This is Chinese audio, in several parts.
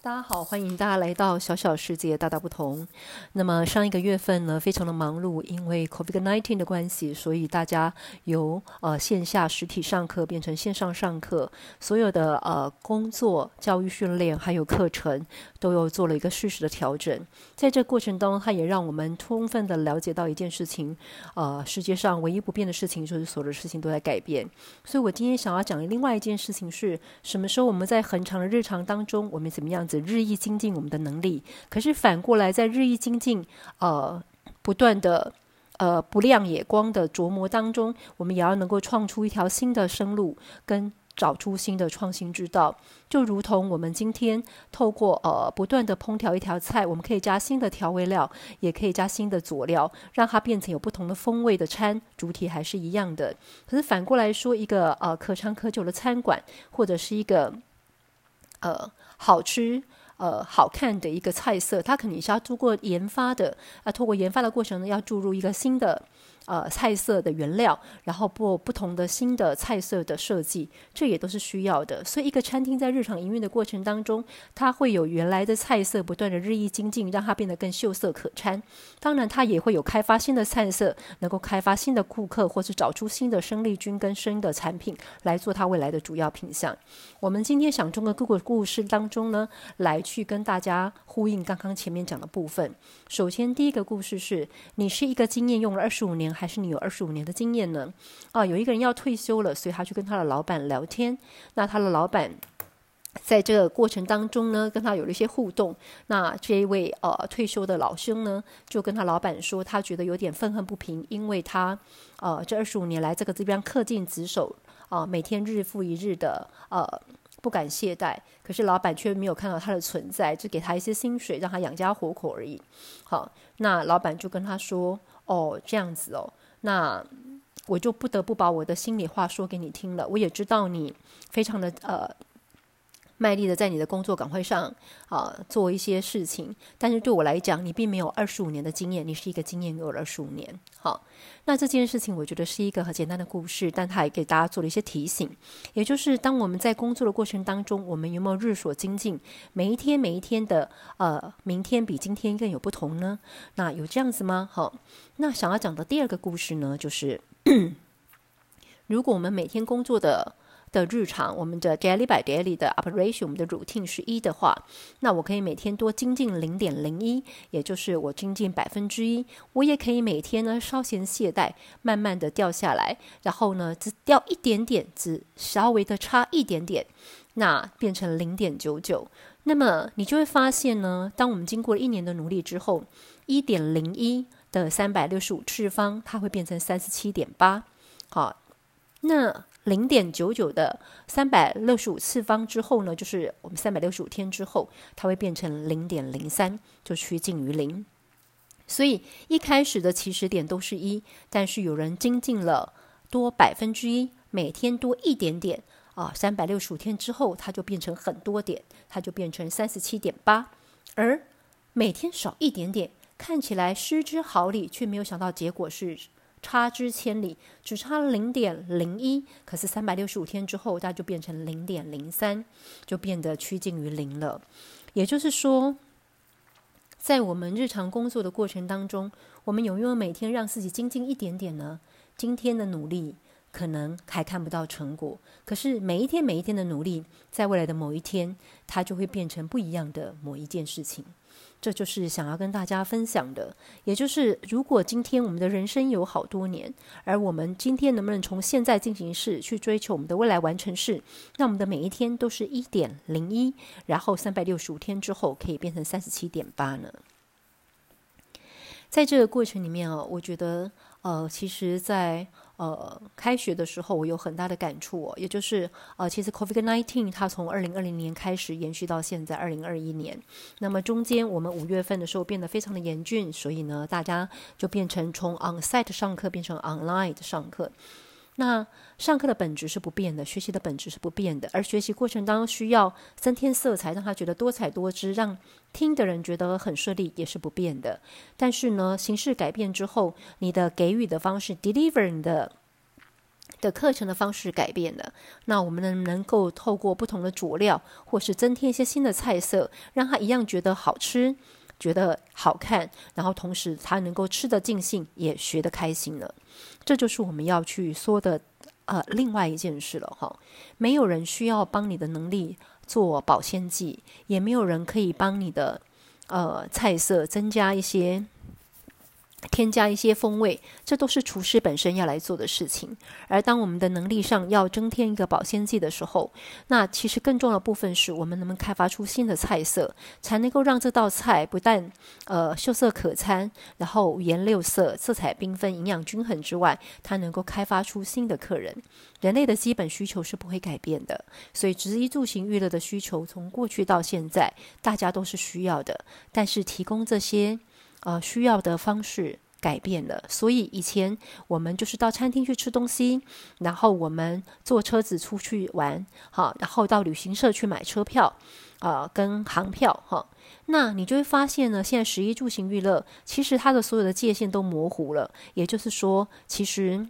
大家好，欢迎大家来到小小世界大大不同。那么上一个月份呢，非常的忙碌，因为 COVID-19 的关系，所以大家由呃线下实体上课变成线上上课，所有的呃工作、教育训练还有课程都有做了一个适时的调整。在这过程当中，它也让我们充分的了解到一件事情：呃，世界上唯一不变的事情就是所有的事情都在改变。所以我今天想要讲的另外一件事情是，什么时候我们在恒长的日常当中，我们怎么样日益精进我们的能力，可是反过来在日益精进、呃不断的呃不亮眼光的琢磨当中，我们也要能够创出一条新的生路，跟找出新的创新之道。就如同我们今天透过呃不断的烹调一条菜，我们可以加新的调味料，也可以加新的佐料，让它变成有不同的风味的餐，主体还是一样的。可是反过来说，一个呃可长可久的餐馆，或者是一个呃好吃。呃，好看的一个菜色，它肯定是要通过研发的，啊，通过研发的过程呢，要注入一个新的。呃，菜色的原料，然后不不同的新的菜色的设计，这也都是需要的。所以，一个餐厅在日常营运的过程当中，它会有原来的菜色不断的日益精进，让它变得更秀色可餐。当然，它也会有开发新的菜色，能够开发新的顾客，或是找出新的生力军跟新的产品来做它未来的主要品项。我们今天想中的各个故事当中呢，来去跟大家呼应刚刚前面讲的部分。首先，第一个故事是你是一个经验用了二十五年。还是你有二十五年的经验呢？啊，有一个人要退休了，所以他去跟他的老板聊天。那他的老板在这个过程当中呢，跟他有了一些互动。那这一位呃退休的老兄呢，就跟他老板说，他觉得有点愤恨不平，因为他呃这二十五年来这个这边恪尽职守啊，每天日复一日的呃不敢懈怠，可是老板却没有看到他的存在，只给他一些薪水让他养家活口而已。好，那老板就跟他说。哦，这样子哦，那我就不得不把我的心里话说给你听了。我也知道你非常的呃卖力的在你的工作岗位上啊做一些事情，但是对我来讲，你并没有二十五年的经验，你是一个经验有了二十五年。好，那这件事情我觉得是一个很简单的故事，但它也给大家做了一些提醒，也就是当我们在工作的过程当中，我们有没有日所精进，每一天每一天的呃，明天比今天更有不同呢？那有这样子吗？好，那想要讲的第二个故事呢，就是 如果我们每天工作的。的日常，我们的 daily by daily 的 operation，我们的 routine 是一的话，那我可以每天多精进零点零一，也就是我精进百分之一。我也可以每天呢稍嫌懈怠，慢慢的掉下来，然后呢只掉一点点，只稍微的差一点点，那变成零点九九。那么你就会发现呢，当我们经过一年的努力之后，一点零一的三百六十五次方，它会变成三十七点八。好，那。零点九九的三百六十五次方之后呢，就是我们三百六十五天之后，它会变成零点零三，就趋近于零。所以一开始的起始点都是一，但是有人精进了多百分之一，每天多一点点啊，三百六十五天之后，它就变成很多点，它就变成三十七点八。而每天少一点点，看起来失之毫厘，却没有想到结果是。差之千里，只差零点零一，可是三百六十五天之后，它就变成零点零三，就变得趋近于零了。也就是说，在我们日常工作的过程当中，我们有没有每天让自己精进一点点呢？今天的努力可能还看不到成果，可是每一天每一天的努力，在未来的某一天，它就会变成不一样的某一件事情。这就是想要跟大家分享的，也就是如果今天我们的人生有好多年，而我们今天能不能从现在进行式去追求我们的未来完成式，那我们的每一天都是一点零一，然后三百六十五天之后可以变成三十七点八呢？在这个过程里面啊，我觉得呃，其实，在呃，开学的时候我有很大的感触哦，也就是呃，其实 COVID-19 它从二零二零年开始延续到现在二零二一年，那么中间我们五月份的时候变得非常的严峻，所以呢，大家就变成从 on-site 上课变成 online 的上课。那上课的本质是不变的，学习的本质是不变的，而学习过程当中需要增添色彩，让他觉得多彩多姿，让听的人觉得很顺利，也是不变的。但是呢，形式改变之后，你的给予的方式，deliver 你的的课程的方式改变了，那我们能能够透过不同的佐料，或是增添一些新的菜色，让他一样觉得好吃，觉得好看，然后同时他能够吃得尽兴，也学得开心了。这就是我们要去说的呃另外一件事了哈。没有人需要帮你的能力做保鲜剂，也没有人可以帮你的呃菜色增加一些。添加一些风味，这都是厨师本身要来做的事情。而当我们的能力上要增添一个保鲜剂的时候，那其实更重要的部分是我们能不能开发出新的菜色，才能够让这道菜不但呃秀色可餐，然后五颜六色、色彩缤纷、营养均衡之外，它能够开发出新的客人。人类的基本需求是不会改变的，所以食衣住行娱乐的需求从过去到现在，大家都是需要的。但是提供这些。呃，需要的方式改变了，所以以前我们就是到餐厅去吃东西，然后我们坐车子出去玩，好，然后到旅行社去买车票，啊，跟航票，哈，那你就会发现呢，现在十一住行娱乐，其实它的所有的界限都模糊了，也就是说，其实。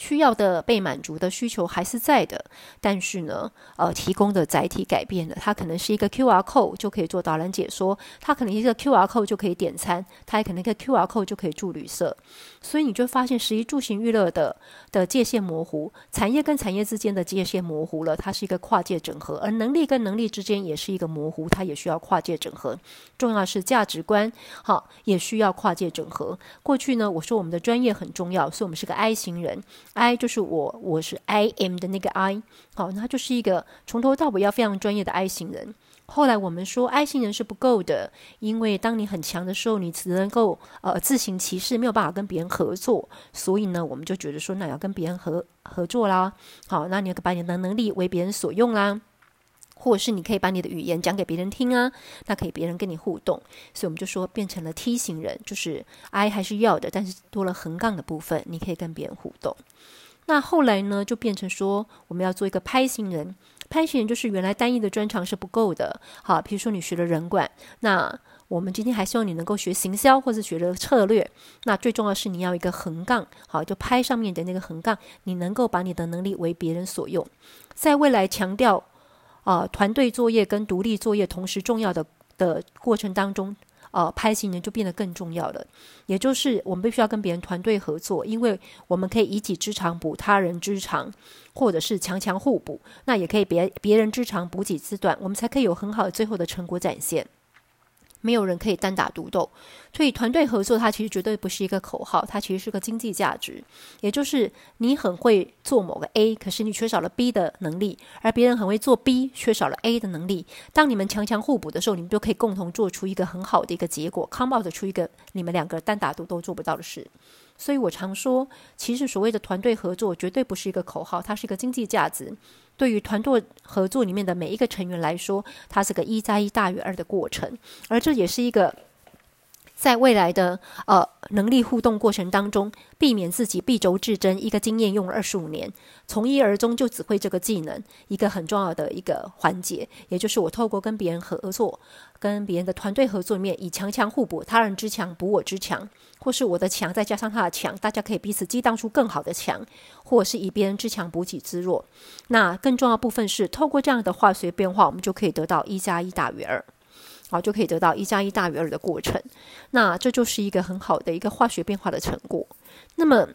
需要的被满足的需求还是在的，但是呢，呃，提供的载体改变了，它可能是一个 Q R code 就可以做导览解说，它可能一个 Q R code 就可以点餐，它也可能一个 Q R code 就可以住旅社，所以你就发现，十一住行娱乐的的界限模糊，产业跟产业之间的界限模糊了，它是一个跨界整合，而能力跟能力之间也是一个模糊，它也需要跨界整合。重要是价值观，好，也需要跨界整合。过去呢，我说我们的专业很重要，所以我们是个 I 型人。I 就是我，我是 I am 的那个 I，好，那他就是一个从头到尾要非常专业的 I 型人。后来我们说 I 型人是不够的，因为当你很强的时候，你只能够呃自行其事，没有办法跟别人合作。所以呢，我们就觉得说，那要跟别人合合作啦。好，那你要把你的能力为别人所用啦。或者是你可以把你的语言讲给别人听啊，那可以别人跟你互动，所以我们就说变成了 T 型人，就是 I 还是要的，但是多了横杠的部分，你可以跟别人互动。那后来呢，就变成说我们要做一个拍型人，拍型人就是原来单一的专长是不够的，好，比如说你学了人管，那我们今天还希望你能够学行销或者学了策略，那最重要是你要一个横杠，好，就拍上面的那个横杠，你能够把你的能力为别人所用，在未来强调。啊，团队作业跟独立作业同时重要的的过程当中，啊，拍行人就变得更重要了。也就是我们必须要跟别人团队合作，因为我们可以以己之长补他人之长，或者是强强互补。那也可以别别人之长补己之短，我们才可以有很好的最后的成果展现。没有人可以单打独斗，所以团队合作它其实绝对不是一个口号，它其实是个经济价值。也就是你很会做某个 A，可是你缺少了 B 的能力，而别人很会做 B，缺少了 A 的能力。当你们强强互补的时候，你们就可以共同做出一个很好的一个结果，come out 出一个你们两个单打独斗做不到的事。所以我常说，其实所谓的团队合作绝对不是一个口号，它是一个经济价值。对于团队合作里面的每一个成员来说，它是个一加一大于二的过程，而这也是一个。在未来的呃能力互动过程当中，避免自己敝帚自珍，一个经验用了二十五年，从一而终就只会这个技能，一个很重要的一个环节，也就是我透过跟别人合作，跟别人的团队合作里面，以强强互补，他人之强补我之强，或是我的强再加上他的强，大家可以彼此激荡出更好的强，或是以别人之强补己之弱。那更重要部分是，透过这样的化学变化，我们就可以得到一加一大于二。好，就可以得到一加一大于二的过程。那这就是一个很好的一个化学变化的成果。那么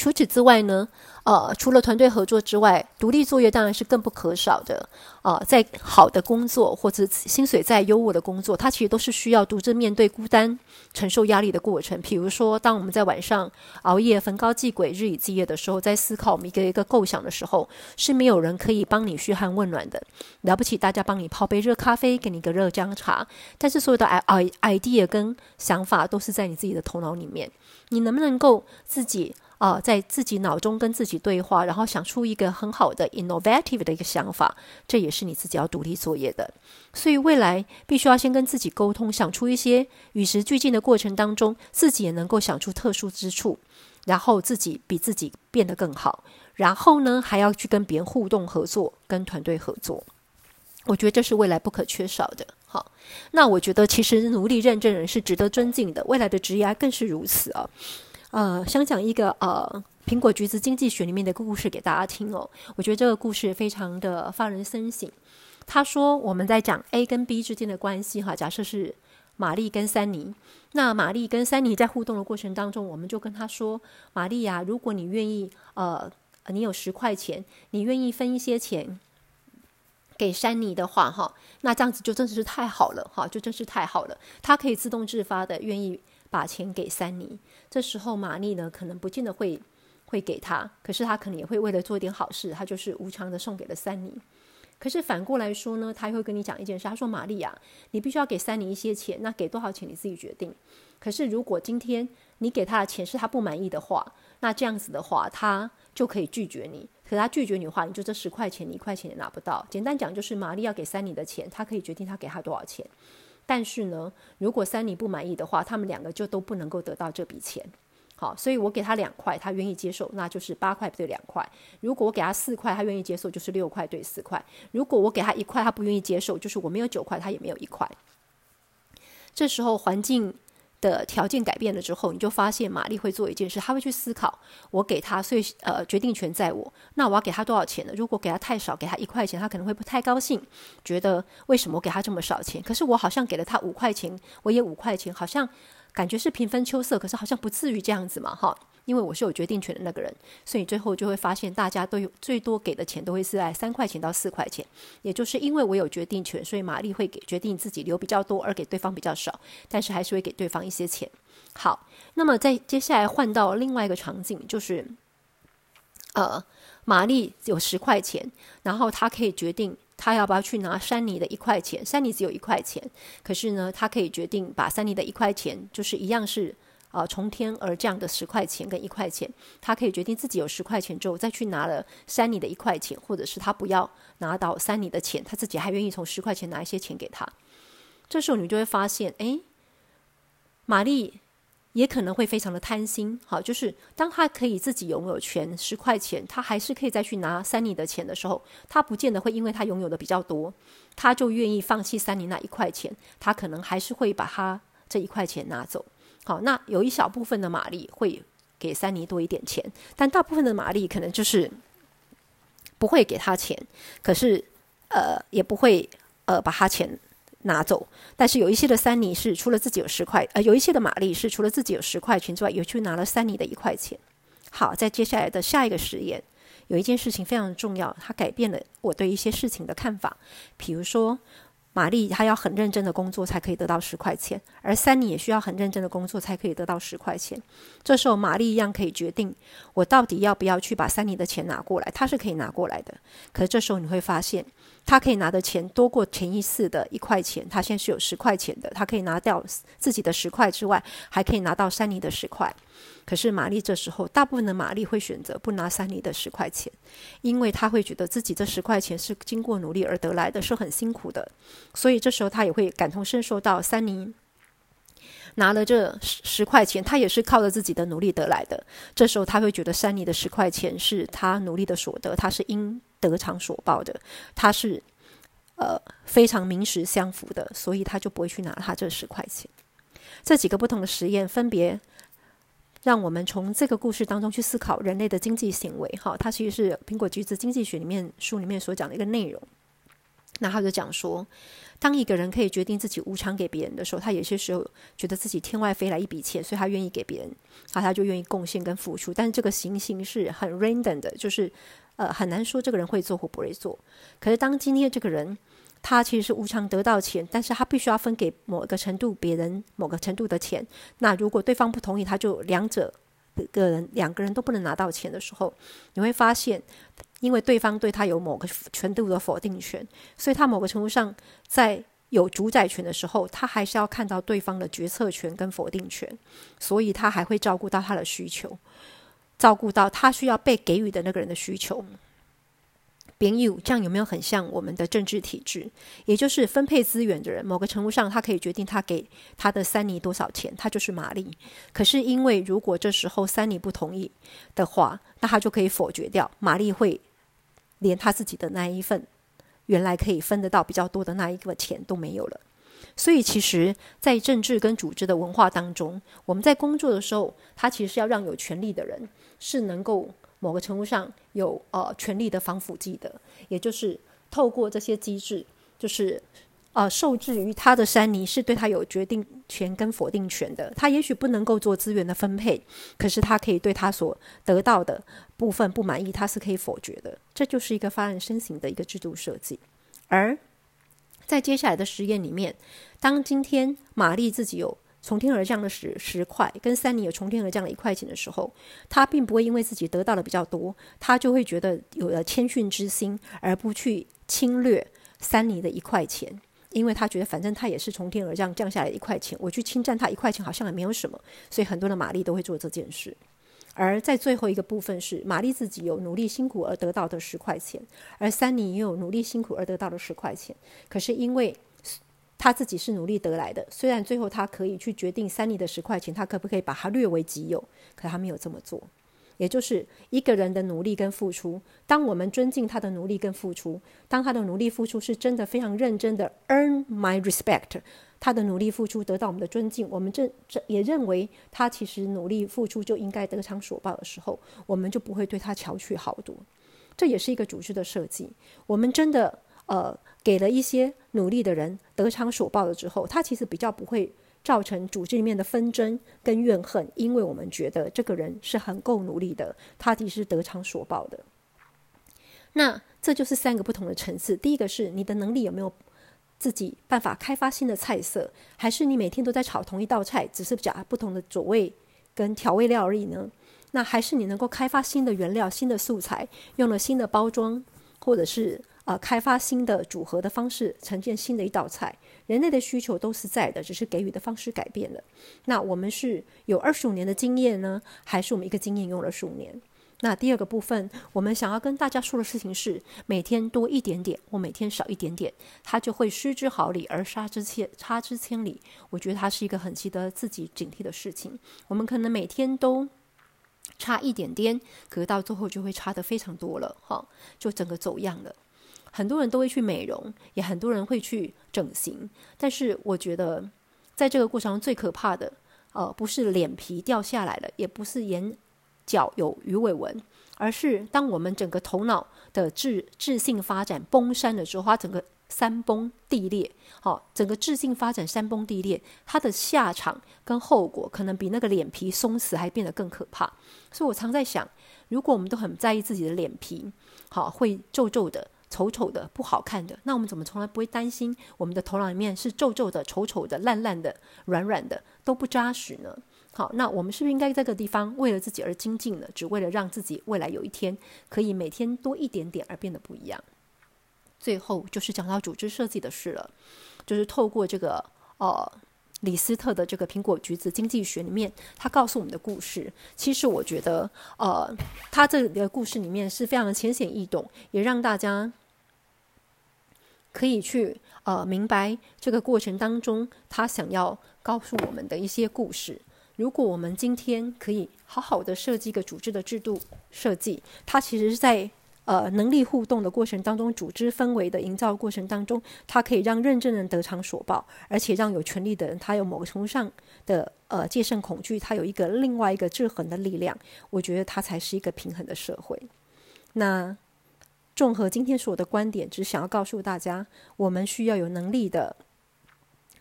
除此之外呢？呃，除了团队合作之外，独立作业当然是更不可少的。啊，在好的工作或者薪水再优渥的工作，它其实都是需要独自面对孤单、承受压力的过程。比如说，当我们在晚上熬夜、焚高继鬼、日以继夜的时候，在思考我们一个一个构想的时候，是没有人可以帮你嘘寒问暖的。了不起，大家帮你泡杯热咖啡，给你个热姜茶，但是所有的 i i idea 跟想法都是在你自己的头脑里面。你能不能够自己？啊，在自己脑中跟自己对话，然后想出一个很好的 innovative 的一个想法，这也是你自己要独立作业的。所以未来必须要先跟自己沟通，想出一些与时俱进的过程当中，自己也能够想出特殊之处，然后自己比自己变得更好。然后呢，还要去跟别人互动合作，跟团队合作。我觉得这是未来不可缺少的。好，那我觉得其实努力认证人是值得尊敬的，未来的职业更是如此啊。呃，想讲一个呃苹果橘子经济学里面的故事给大家听哦。我觉得这个故事非常的发人深省。他说我们在讲 A 跟 B 之间的关系哈，假设是玛丽跟珊妮，那玛丽跟珊妮在互动的过程当中，我们就跟他说：“玛丽呀，如果你愿意，呃，你有十块钱，你愿意分一些钱给珊妮的话，哈，那这样子就真的是太好了，哈，就真是太好了。他可以自动自发的愿意把钱给三尼。这时候玛丽呢，可能不见得会。”会给他，可是他可能也会为了做一点好事，他就是无偿的送给了三尼。可是反过来说呢，他会跟你讲一件事，他说：“玛丽啊，你必须要给三尼一些钱，那给多少钱你自己决定。可是如果今天你给他的钱是他不满意的话，那这样子的话，他就可以拒绝你。可他拒绝你的话，你就这十块钱，你一块钱也拿不到。简单讲，就是玛丽要给三尼的钱，他可以决定他给他多少钱。但是呢，如果三你不满意的话，他们两个就都不能够得到这笔钱。”好，所以我给他两块，他愿意接受，那就是八块对两块。如果我给他四块，他愿意接受，就是六块对四块。如果我给他一块，他不愿意接受，就是我没有九块，他也没有一块。这时候环境的条件改变了之后，你就发现玛丽会做一件事，她会去思考，我给她，所以呃决定权在我。那我要给她多少钱呢？如果给她太少，给她一块钱，她可能会不太高兴，觉得为什么我给她这么少钱？可是我好像给了她五块钱，我也五块钱，好像。感觉是平分秋色，可是好像不至于这样子嘛，哈，因为我是有决定权的那个人，所以最后就会发现大家都有最多给的钱都会是在三块钱到四块钱，也就是因为我有决定权，所以玛丽会给决定自己留比较多，而给对方比较少，但是还是会给对方一些钱。好，那么在接下来换到另外一个场景，就是呃，玛丽有十块钱，然后她可以决定。他要不要去拿山妮的一块钱？山妮只有一块钱，可是呢，他可以决定把山妮的一块钱，就是一样是啊从天而降的十块钱跟一块钱，他可以决定自己有十块钱之后再去拿了山妮的一块钱，或者是他不要拿到山妮的钱，他自己还愿意从十块钱拿一些钱给他。这时候你就会发现，哎，玛丽。也可能会非常的贪心，好，就是当他可以自己拥有权十块钱，他还是可以再去拿三妮的钱的时候，他不见得会因为他拥有的比较多，他就愿意放弃三妮那一块钱，他可能还是会把他这一块钱拿走。好，那有一小部分的玛丽会给三尼多一点钱，但大部分的玛丽可能就是不会给他钱，可是呃也不会呃把他钱。拿走，但是有一些的三尼是除了自己有十块，呃，有一些的玛丽是除了自己有十块钱之外，有去拿了三尼的一块钱。好，在接下来的下一个实验，有一件事情非常重要，它改变了我对一些事情的看法，比如说。玛丽她要很认真的工作才可以得到十块钱，而三妮也需要很认真的工作才可以得到十块钱。这时候玛丽一样可以决定，我到底要不要去把三妮的钱拿过来？她是可以拿过来的。可是这时候你会发现，他可以拿的钱多过前一次的一块钱。他现在是有十块钱的，他可以拿掉自己的十块之外，还可以拿到三妮的十块。可是玛丽这时候，大部分的玛丽会选择不拿三妮的十块钱，因为她会觉得自己这十块钱是经过努力而得来的，是很辛苦的。所以这时候她也会感同身受到三妮拿了这十十块钱，她也是靠着自己的努力得来的。这时候她会觉得三妮的十块钱是她努力的所得，她是应得偿所报的，他是呃非常名实相符的，所以他就不会去拿他这十块钱。这几个不同的实验分别。让我们从这个故事当中去思考人类的经济行为，哈，它其实是苹果橘子经济学里面书里面所讲的一个内容。那他就讲说，当一个人可以决定自己无偿给别人的时候，他有些时候觉得自己天外飞来一笔钱，所以他愿意给别人，好，他就愿意贡献跟付出。但是这个行形是很 random 的，就是呃很难说这个人会做或不会做。可是当今天这个人。他其实是无偿得到钱，但是他必须要分给某个程度别人某个程度的钱。那如果对方不同意，他就两者个人两个人都不能拿到钱的时候，你会发现，因为对方对他有某个程度的否定权，所以他某个程度上在有主宰权的时候，他还是要看到对方的决策权跟否定权，所以他还会照顾到他的需求，照顾到他需要被给予的那个人的需求。边有这样有没有很像我们的政治体制？也就是分配资源的人，某个程度上他可以决定他给他的三尼多少钱，他就是玛丽。可是因为如果这时候三尼不同意的话，那他就可以否决掉玛丽会连他自己的那一份原来可以分得到比较多的那一个钱都没有了。所以，其实，在政治跟组织的文化当中，我们在工作的时候，他其实是要让有权利的人是能够某个程度上有呃权力的防腐剂的，也就是透过这些机制，就是呃受制于他的山尼是对他有决定权跟否定权的。他也许不能够做资源的分配，可是他可以对他所得到的部分不满意，他是可以否决的。这就是一个发人深省的一个制度设计，而。在接下来的实验里面，当今天玛丽自己有从天而降的十十块，跟三尼有从天而降的一块钱的时候，他并不会因为自己得到的比较多，他就会觉得有了谦逊之心，而不去侵略三尼的一块钱，因为他觉得反正他也是从天而降降下来一块钱，我去侵占他一块钱好像也没有什么，所以很多的玛丽都会做这件事。而在最后一个部分是玛丽自己有努力辛苦而得到的十块钱，而三尼也有努力辛苦而得到的十块钱。可是因为他自己是努力得来的，虽然最后他可以去决定三尼的十块钱，他可不可以把它略为己有，可他没有这么做。也就是一个人的努力跟付出，当我们尊敬他的努力跟付出，当他的努力付出是真的非常认真的，earn my respect。他的努力付出得到我们的尊敬，我们这这也认为他其实努力付出就应该得偿所报的时候，我们就不会对他巧取豪夺。这也是一个组织的设计。我们真的呃给了一些努力的人得偿所报了之后，他其实比较不会造成组织里面的纷争跟怨恨，因为我们觉得这个人是很够努力的，他其实是得偿所报的。那这就是三个不同的层次。第一个是你的能力有没有？自己办法开发新的菜色，还是你每天都在炒同一道菜，只是加不同的佐味跟调味料而已呢？那还是你能够开发新的原料、新的素材，用了新的包装，或者是呃开发新的组合的方式，呈现新的一道菜？人类的需求都是在的，只是给予的方式改变了。那我们是有二十五年的经验呢，还是我们一个经验用了十五年？那第二个部分，我们想要跟大家说的事情是：每天多一点点，或每天少一点点，它就会失之毫厘而差之千差之千里。我觉得它是一个很值得自己警惕的事情。我们可能每天都差一点点，可到最后就会差的非常多了，哈，就整个走样了。很多人都会去美容，也很多人会去整形，但是我觉得在这个过程中最可怕的，呃，不是脸皮掉下来了，也不是眼。角有鱼尾纹，而是当我们整个头脑的智智性发展崩山的时候，它整个山崩地裂，好，整个智性发展山崩地裂，它的下场跟后果可能比那个脸皮松弛还变得更可怕。所以我常在想，如果我们都很在意自己的脸皮，好，会皱皱的、丑丑的、不好看的，那我们怎么从来不会担心我们的头脑里面是皱皱的、丑丑的、烂烂的、软软的都不扎实呢？好，那我们是不是应该在这个地方为了自己而精进呢？只为了让自己未来有一天可以每天多一点点而变得不一样？最后就是讲到组织设计的事了，就是透过这个呃李斯特的这个苹果橘子经济学里面，他告诉我们的故事，其实我觉得呃他这个故事里面是非常的浅显易懂，也让大家可以去呃明白这个过程当中他想要告诉我们的一些故事。如果我们今天可以好好的设计一个组织的制度设计，它其实是在呃能力互动的过程当中，组织氛围的营造过程当中，它可以让认真人得偿所报，而且让有权利的人他有某个程度上的呃戒慎恐惧，他有一个另外一个制衡的力量。我觉得它才是一个平衡的社会。那综合今天所有的观点，只想要告诉大家，我们需要有能力的。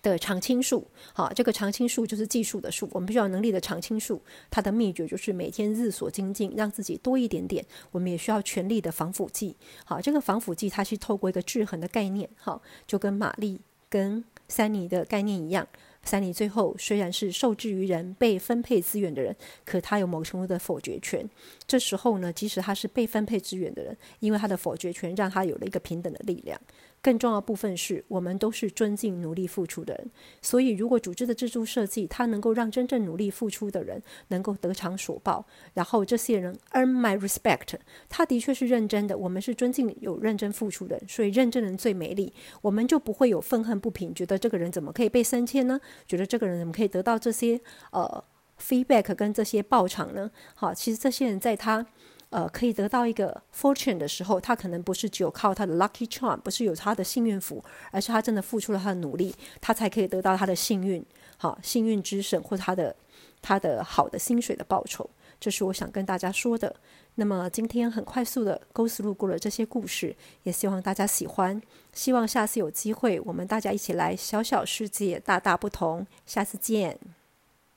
的常青树，好，这个常青树就是技术的树。我们必须要能力的常青树，它的秘诀就是每天日所精进，让自己多一点点。我们也需要全力的防腐剂，好，这个防腐剂它是透过一个制衡的概念，好，就跟玛丽跟三尼的概念一样。三尼最后虽然是受制于人、被分配资源的人，可他有某程度的否决权。这时候呢，即使他是被分配资源的人，因为他的否决权，让他有了一个平等的力量。更重要部分是我们都是尊敬努力付出的人，所以如果组织的制度设计它能够让真正努力付出的人能够得偿所报，然后这些人 earn my respect，他的确是认真的，我们是尊敬有认真付出的人，所以认真人最美丽，我们就不会有愤恨不平，觉得这个人怎么可以被升迁呢？觉得这个人怎么可以得到这些呃 feedback 跟这些报偿呢？好，其实这些人在他。呃可以得到一个 fortune 的时候，他可能不是只有靠他的 lucky charm，不是有他的幸运符，而是他真的付出了他的努力，他才可以得到他的幸运，好幸运之神或他的他的好的薪水的报酬。这是我想跟大家说的。那么今天很快速的勾丝路过了这些故事，也希望大家喜欢。希望下次有机会，我们大家一起来小小世界，大大不同。下次见。